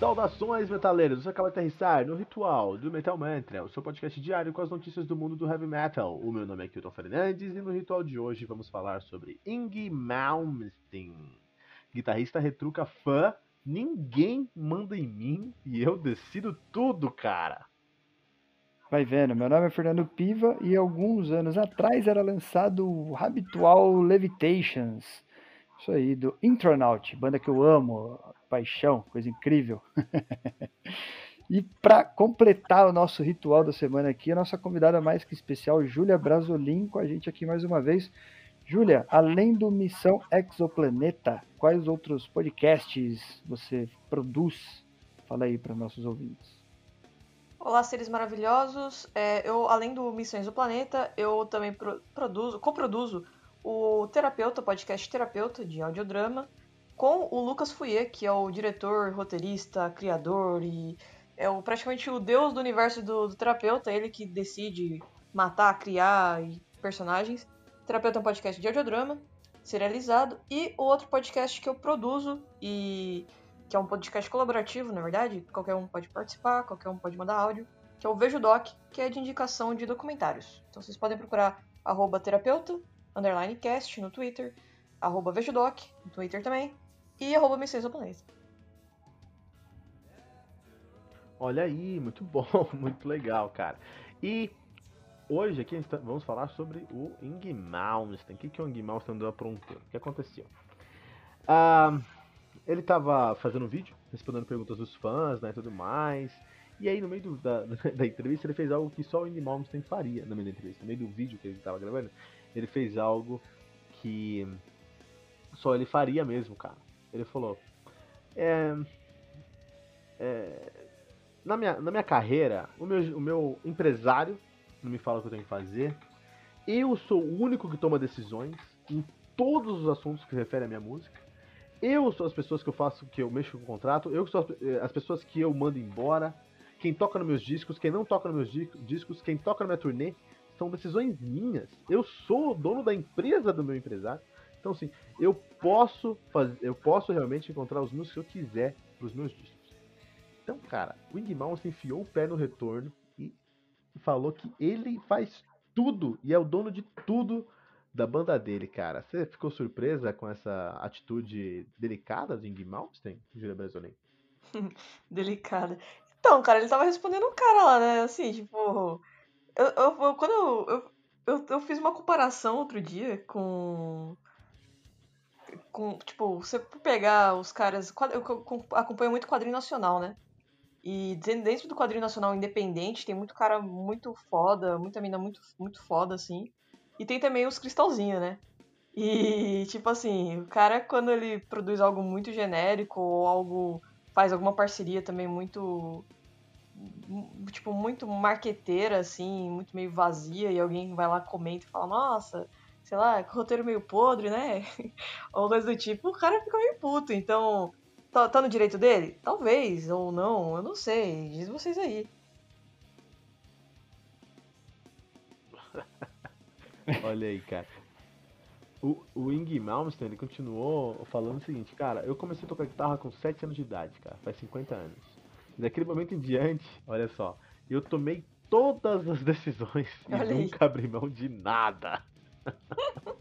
Saudações, metaleiros! Você acaba de aterrissar no Ritual do Metal Mantra, o seu podcast diário com as notícias do mundo do heavy metal. O meu nome é Kilton Fernandes e no ritual de hoje vamos falar sobre Inge Malmsteen, guitarrista retruca fã. Ninguém manda em mim e eu decido tudo, cara. Vai vendo, meu nome é Fernando Piva e alguns anos atrás era lançado o habitual Levitations. Isso aí, do Intronaut, banda que eu amo, paixão, coisa incrível. e para completar o nosso ritual da semana aqui, a nossa convidada mais que especial, Júlia Brasolim, com a gente aqui mais uma vez. Júlia, além do Missão Exoplaneta, quais outros podcasts você produz? Fala aí para nossos ouvintes. Olá, seres maravilhosos. É, eu, além do Missões do Planeta, eu também pro, produzo, coproduzo o Terapeuta, podcast Terapeuta de audiodrama, com o Lucas Fouier, que é o diretor, roteirista, criador e é o, praticamente o deus do universo do, do terapeuta, ele que decide matar, criar e personagens. Terapeuta é um podcast de audiodrama, serializado, e o outro podcast que eu produzo e que é um podcast colaborativo, na verdade, qualquer um pode participar, qualquer um pode mandar áudio, que é o Vejo Doc, que é de indicação de documentários. Então vocês podem procurar terapeuta, underline cast no Twitter, arroba Vejo Doc, no Twitter também, e arroba. Olha aí, muito bom, muito legal, cara. E hoje aqui tá, vamos falar sobre o Ing Malmsteen. O que, que o Ing Malmsteen andou aprontando? O que aconteceu? Ah, ele estava fazendo um vídeo, respondendo perguntas dos fãs né, e tudo mais. E aí, no meio do, da, da entrevista, ele fez algo que só o Indy Malmsteen faria no meio da entrevista. No meio do vídeo que ele estava gravando, ele fez algo que só ele faria mesmo, cara. Ele falou: é, é, na, minha, na minha carreira, o meu, o meu empresário não me fala o que eu tenho que fazer. Eu sou o único que toma decisões em todos os assuntos que referem à minha música. Eu sou as pessoas que eu faço, que eu mexo com o contrato. Eu sou as, eh, as pessoas que eu mando embora. Quem toca nos meus discos, quem não toca nos meus discos, quem toca na minha turnê. São decisões minhas. Eu sou o dono da empresa do meu empresário. Então, assim, eu posso fazer, eu posso realmente encontrar os músicos que eu quiser pros meus discos. Então, cara, o Ing Mouse enfiou o pé no retorno e falou que ele faz tudo e é o dono de tudo da banda dele, cara. Você ficou surpresa com essa atitude delicada do Ing Malmsteen, Julia Brasolin? delicada. Então, cara, ele tava respondendo um cara lá, né? Assim, tipo. Eu, eu, quando eu, eu, eu, fiz uma comparação outro dia com com, tipo, você pegar os caras. Eu acompanho muito quadrinho nacional, né? E dentro do quadrinho nacional independente, tem muito cara muito foda, muita mina muito, muito foda, assim. E tem também os cristalzinhos, né? E, tipo assim, o cara, quando ele produz algo muito genérico ou algo. faz alguma parceria também muito. Tipo, muito marqueteira, assim, muito meio vazia, e alguém vai lá, comenta e fala: Nossa, sei lá, roteiro meio podre, né? ou coisa do tipo, o cara fica meio puto. Então, tá, tá no direito dele? Talvez, ou não, eu não sei. Diz vocês aí. Olha aí, cara. O, o Ing Malmsteen, ele continuou falando o seguinte, cara, eu comecei a tocar guitarra com 7 anos de idade, cara, faz 50 anos. E daquele momento em diante, olha só, eu tomei todas as decisões e olha nunca aí. abri mão de nada.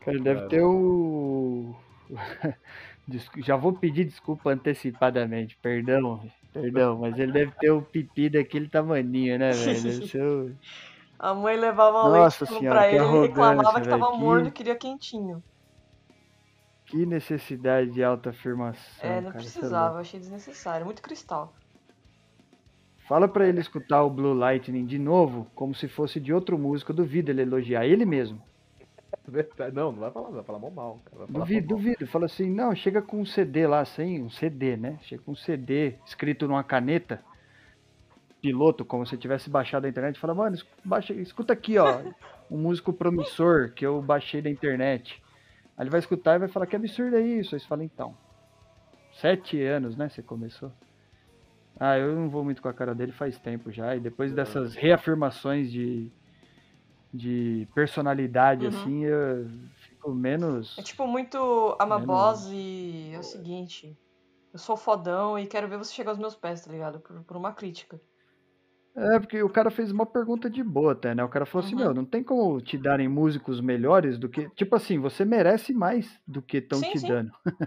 Cara, deve ter o. Já vou pedir desculpa antecipadamente, perdão, perdão, mas ele deve ter o pipi daquele tamaninho, né, velho? Seu... A mãe levava Nossa leite senhora, pra ele, ele reclamava que tava morno e queria quentinho. Que necessidade de alta afirmação. É, não cara, é precisava, achei desnecessário, muito cristal. Fala para ele escutar o Blue Lightning de novo, como se fosse de outro músico. Eu duvido ele elogiar ele mesmo. Não, não vai falar, vai falar mal mal. Falar duvido, mal. duvido. Fala assim, não, chega com um CD lá, sem um CD, né? Chega com um CD escrito numa caneta, piloto, como se tivesse baixado da internet. Fala, mano, baixa, escuta aqui, ó, um músico promissor que eu baixei da internet. Aí ele vai escutar e vai falar, que absurdo é isso? Aí você fala, então, sete anos, né, você começou. Ah, eu não vou muito com a cara dele faz tempo já. E depois dessas reafirmações de, de personalidade, uhum. assim, eu fico menos. É tipo muito Amabose menos... é o seguinte. eu sou fodão e quero ver você chegar aos meus pés, tá ligado? Por, por uma crítica. É, porque o cara fez uma pergunta de boa até, né? O cara falou assim, Uhum. meu, não tem como te darem músicos melhores do que. Tipo assim, você merece mais do que estão te sim. dando.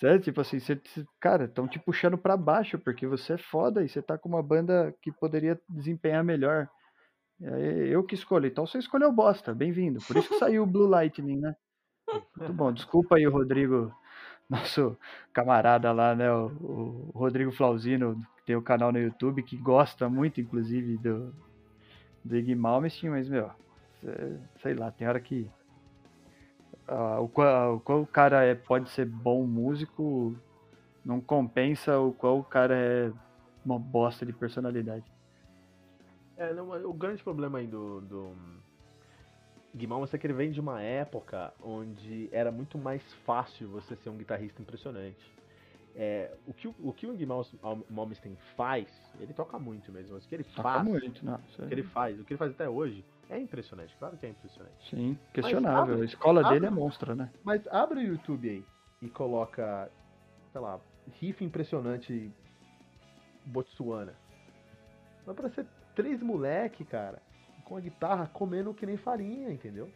Certo? Tipo assim, você, cara, estão te puxando pra baixo, porque você é foda e você tá com uma banda que poderia desempenhar melhor. Aí, eu que escolho. Então você escolheu bosta, bem-vindo. Por isso que saiu o Blue Lightning, né? Muito bom. Desculpa aí o Rodrigo, nosso camarada lá, né? O, o Rodrigo Flauzino, tem o canal no YouTube, que gosta muito, inclusive, do, do Iggy Malmsteen, mas, meu, sei lá, tem hora que ah, o, qual, o cara é, pode ser bom músico não compensa o qual o cara é uma bosta de personalidade. É, não, o grande problema aí do, do é que ele vem de uma época onde era muito mais fácil você ser um guitarrista impressionante. É, o, que, o- que o Guimão Malmsteen faz, ele toca muito mesmo, mas o que ele Toca faz, muito, não. isso o que ele faz, o que ele faz até hoje é impressionante, claro que é impressionante. Sim, questionável. abre- a escola dele é abre- monstro, né? Mas abre o YouTube aí e coloca, sei lá, riff impressionante Botsuana. Vai parecer três moleque, cara, com a guitarra comendo que nem farinha, entendeu?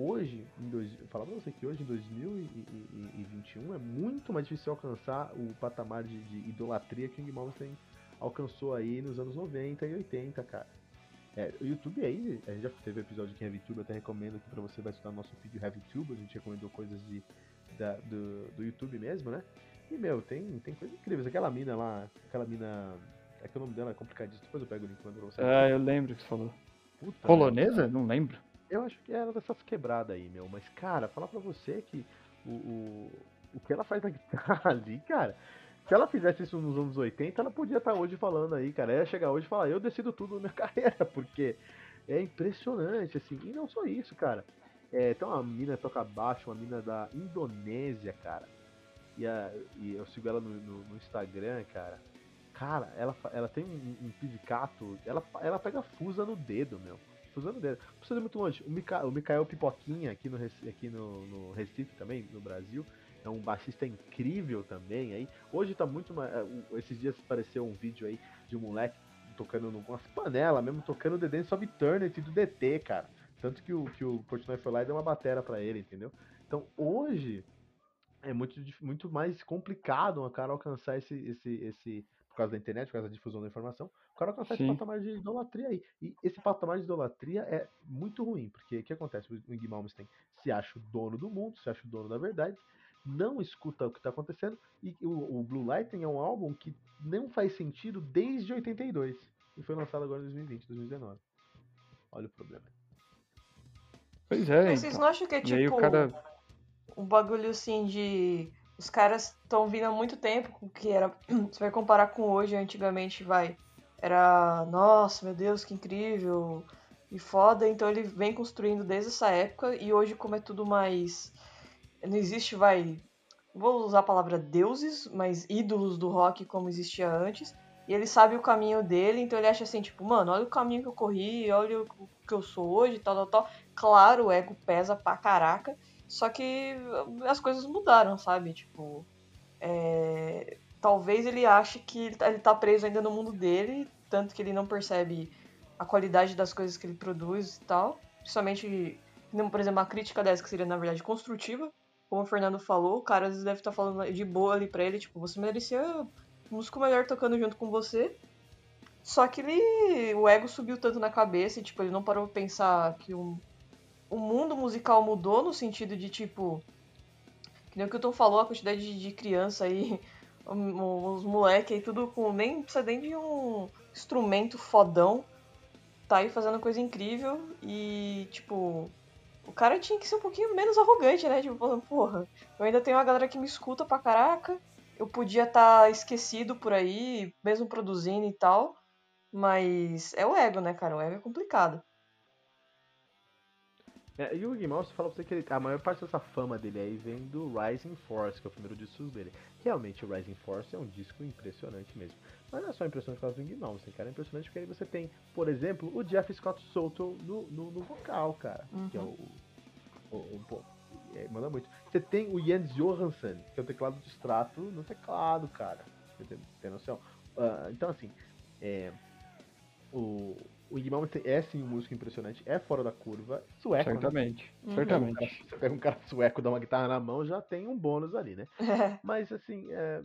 Hoje, em dois, eu falar pra você que hoje, em 2021, é muito mais difícil alcançar o patamar de, de idolatria que o Ing Malmsteen alcançou aí nos anos 90 e 80, cara. É, o YouTube aí, a gente já teve episódio aqui em ReviTube, eu até recomendo aqui pra você vai estudar no nosso vídeo ReviTube, a gente recomendou coisas de, da- do, do YouTube mesmo, né? E, meu, tem, tem coisas incríveis. Aquela mina lá, aquela mina... É que o nome dela é complicadíssimo, depois eu pego o link pra você. Ah, eu lembro que você falou. Puta, Polonesa? Não lembro. Eu acho que era dessas quebradas aí, meu. Mas, cara, falar pra você que o, o, o que ela faz na guitarra ali, cara. Se ela fizesse isso nos anos 80, ela podia estar hoje falando aí, cara. Ela ia chegar hoje e falar, eu decido tudo na minha carreira, porque é impressionante, assim. E não só isso, cara. É, tem uma mina que toca baixo, uma mina da Indonésia, cara. E, a, e eu sigo ela no, no- no Instagram, cara. Cara, ela, ela tem um, um pizzicato, ela, ela pega fusa no dedo, meu. Fusa no dedo. Não precisa ir muito longe. O, Mica, o Mikael Pipoquinha, aqui, no, aqui no, no Recife também, no Brasil, é um baixista incrível também. aí Hoje tá muito mais. é, o- Esses dias apareceu um vídeo aí de um moleque tocando umas panelas mesmo, tocando The Dance of Eternity do DT, cara. Tanto que o, que o Portnoy foi lá e deu uma batera pra ele, entendeu? Então hoje é muito, muito mais complicado o cara alcançar esse, esse, esse. Por causa da internet, por causa da difusão da informação, o cara alcançar esse patamar de idolatria aí. E esse patamar de idolatria é muito ruim, porque o que acontece? O Ing Malmsteen se acha o dono do mundo, se acha o dono da verdade, não escuta o que tá acontecendo, e o, o Blue Lightning é um álbum que não faz sentido desde 82. E foi lançado agora em 2020, 2019. Olha o problema. Pois é, Mas vocês então. não acham que é tipo o cara. um bagulho assim de. Os caras estão vindo há muito tempo, que era. Você vai comparar com hoje, antigamente vai. Era. Nossa, meu Deus, que incrível. E foda, então ele vem construindo desde essa época e hoje, como é tudo mais. Não existe, vai. Vou usar a palavra deuses, mas ídolos do rock como existia antes. E ele sabe o caminho dele, então ele acha assim, tipo, mano, olha o caminho que eu corri, olha o que eu sou hoje, tal, tal, tal. Claro, o ego pesa pra caraca. Só que as coisas mudaram, sabe? Tipo, é, talvez ele ache que ele tá- ele tá preso ainda no mundo dele, tanto que ele não percebe a qualidade das coisas que ele produz e tal. Principalmente, por exemplo, uma crítica dessa que seria, na verdade, construtiva. Como o Fernando falou, o cara às vezes deve estar falando de boa ali pra ele, tipo, você merecia músico melhor tocando junto com você. Só que ele. O ego subiu tanto na cabeça e, tipo, ele não parou pra pensar que um, o mundo musical mudou no sentido de, tipo. Que nem o que o Tom falou, a quantidade de, de criança aí, os moleques aí, tudo com. Nem precisa nem de um instrumento fodão. Tá aí fazendo coisa incrível e, tipo. O cara tinha que ser um pouquinho menos arrogante, né? Tipo, falando, porra, eu ainda tenho uma galera que me escuta pra caraca. Eu podia estar esquecido por aí, mesmo produzindo e tal. Mas é o ego, né, cara? O ego é complicado. É, e o Iggy Mouse fala pra você que ele- a maior parte dessa fama dele aí vem do Rising Force, que é o primeiro disco dele. Realmente, o Rising Force é um disco impressionante mesmo. Mas não é só impressionante por causa do Iggy Mouse, cara. É impressionante porque aí você tem, por exemplo, o Jeff Scott Soto no, no, no vocal, cara. Que é o, o, o- pô, é, manda muito. Você tem o Jens Johansson, que é o teclado de extrato no teclado, cara. Você tem, tem noção? Uh, então, assim, é, o, o Malmsteen é sim um músico impressionante, é fora da curva, sueco. Certamente, Uhum. certamente. Né? Você pega um cara sueco, dá uma guitarra na mão, já tem um bônus ali, né? Mas assim, é,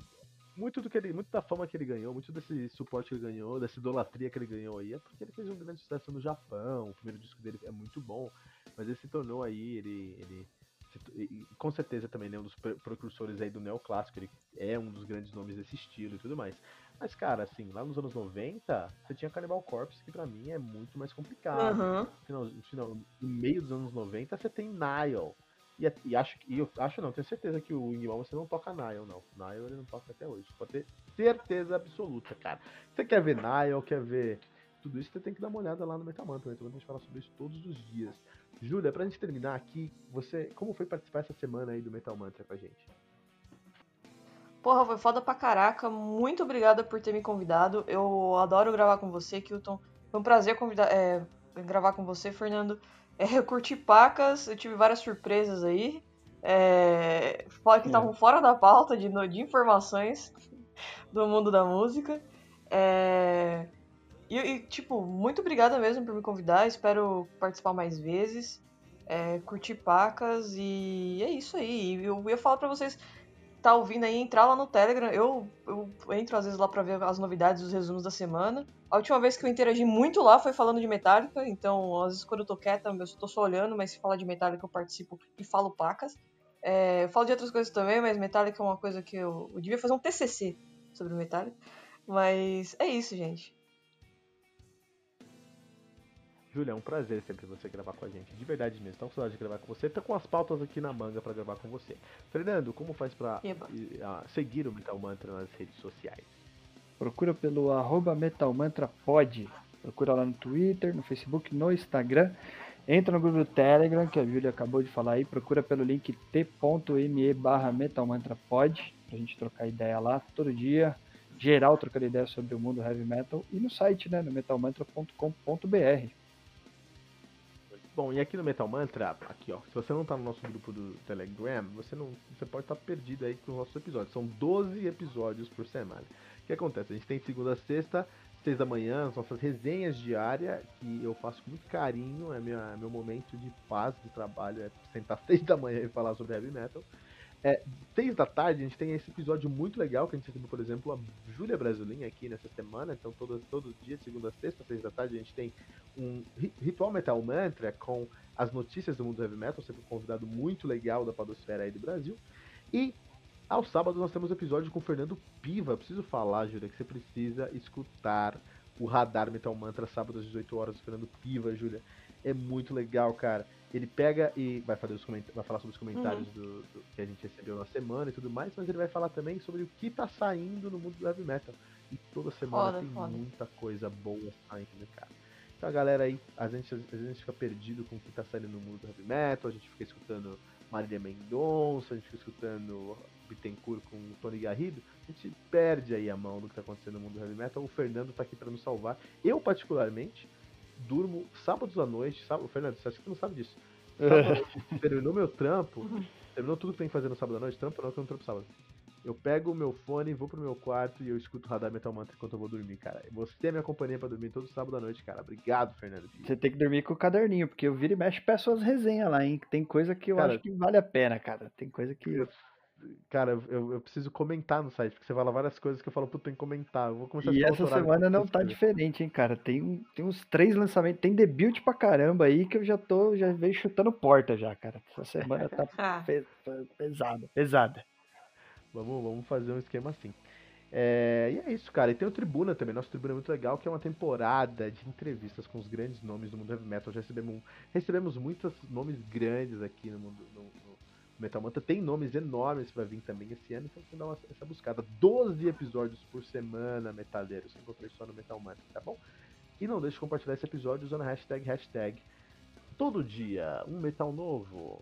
muito do que ele, muito da fama que ele ganhou, muito desse suporte que ele ganhou, dessa idolatria que ele ganhou aí, é porque ele fez um grande sucesso no Japão. O primeiro disco dele é muito bom, mas ele se tornou aí, ele, ele e- com certeza também né, um dos pre- precursores aí do neoclássico. Ele é um dos grandes nomes desse estilo e tudo mais. Mas cara, assim, lá nos anos 90, você tinha Cannibal Corpse, que pra mim é muito mais complicado Uhum. no final, no final- no meio dos anos 90, você tem Nile. E, e acho que. eu acho não, tenho certeza que o Ingmar você não toca Nile, não. Nile ele não toca até hoje. Pode ter certeza absoluta, cara. Você quer ver Nile, quer ver tudo isso, você tem que dar uma olhada lá no Metamantra. No Metamantra a gente fala sobre isso todos os dias. Júlia, pra gente terminar aqui, você. Como foi participar essa semana aí do Metal Mantra com a gente? Porra, foi foda pra caraca. Muito obrigada por ter me convidado. Eu adoro gravar com você, Kilton. Foi um prazer convidar, é, gravar com você, Fernando. É, eu curti pacas, eu tive várias surpresas aí. É, fora que É. estavam fora da pauta de, de informações do mundo da música. É, e, e, tipo, muito obrigada mesmo por me convidar. Espero participar mais vezes. É, curti pacas e é isso aí. Eu ia falar pra vocês tá ouvindo aí, entrar lá no Telegram. Eu, eu entro às vezes lá pra ver as novidades, os resumos da semana. A última vez que eu interagi muito lá foi falando de Metallica, então às vezes quando eu tô quieta, eu tô só olhando, mas se falar de Metallica eu participo e falo pacas. É, eu falo de outras coisas também, mas Metallica é uma coisa que eu, eu devia fazer um TCC sobre Metallica. Mas é isso, gente. Júlia, é um prazer sempre você gravar com a gente. De verdade mesmo. Tô com saudade de gravar com você. Tô com as pautas aqui na manga pra gravar com você. Fernando, como faz e, ah, seguir o Metal Mantra nas redes sociais? Procura pelo arroba metalmantrapod. Procura lá no Twitter, no Facebook, no Instagram. Entra no grupo do Telegram, que a Júlia acabou de falar aí. Procura pelo link t.me barra metalmantrapod. Pra gente trocar ideia lá todo dia. Geral trocando ideia sobre o mundo heavy metal. E no site, né? No metalmantra.com.br. Bom, e aqui no Metal Mantra, aqui ó, se você não tá no nosso grupo do Telegram, você não, você pode estar perdido aí com os nossos episódios. São 12 episódios por semana. O que acontece? A gente tem segunda a sexta, seis da manhã, as nossas resenhas diárias, que eu faço com muito carinho, é minha, meu momento de paz de trabalho, é sentar seis da manhã e falar sobre heavy metal. É, seis da tarde a gente tem esse episódio muito legal que a gente recebeu, por exemplo, a Júlia Brasilinha aqui nessa semana. Então todo, todo dia, segunda sexta, seis da tarde, a gente tem um ri- ritual metal mantra com as notícias do mundo heavy metal, sempre um convidado muito legal da podosfera aí do Brasil. E aos sábados nós temos episódio com o Fernando Piva. Preciso falar, Júlia, que você precisa escutar o Radar Metal Mantra sábado às 18 horas do Fernando Piva, Júlia. É muito legal, cara. Ele pega e vai, fazer os coment- vai falar sobre os comentários do, do- que a gente recebeu na semana e tudo mais, mas ele vai falar também sobre o que tá saindo no mundo do heavy metal. E toda semana Foda, tem foda. muita coisa boa saindo, cara. Então a galera aí, a gente, a gente fica perdido com o que tá saindo no mundo do heavy metal, a gente fica escutando Marília Mendonça, a gente fica escutando Bittencourt com o Tony Garrido, a gente perde aí a mão do que tá acontecendo no mundo do heavy metal. O Fernando tá aqui pra nos salvar. Eu, particularmente, durmo sábados à noite. Sábado, Fernando, você acha que você não sabe disso? Noite, terminou meu trampo, terminou tudo que tem que fazer no sábado à noite, trampo não, que eu não trampo sábado. Eu pego o meu fone, vou pro meu quarto e eu escuto Radar Metal Mantra enquanto eu vou dormir, cara. Você é minha companhia pra dormir todo sábado à noite, cara. Obrigado, Fernando. Você tem que dormir com o caderninho, porque eu viro e mexe peço as resenhas lá, hein? Tem coisa que eu Cara, acho que vale a pena, cara. Tem coisa que. Eu- Cara, eu, eu preciso comentar no site, porque você fala várias coisas que eu falo, puta, tem que comentar. Eu vou começar a E ficar essa semana não tá diferente, hein, cara. Tem, tem uns três lançamentos, tem debut pra caramba aí que eu já tô, já veio chutando porta já, cara. Essa semana tá Ah, pe- pe- pesada, pesada. Vamos, vamos fazer um esquema assim. É, e é isso, cara. E tem o Tribuna também. Nosso Tribuna é muito legal, que é uma temporada de entrevistas com os grandes nomes do mundo heavy metal. Já recebemos, recebemos muitos nomes grandes aqui no mundo no Metal Mantra. Tem nomes enormes pra vir também esse ano, então você dá uma- essa buscada. 12 episódios por semana, metaleiros. Isso só no Metal Mantra, tá bom? E não deixe de compartilhar esse episódio usando a hashtag, hashtag todo dia um metal novo.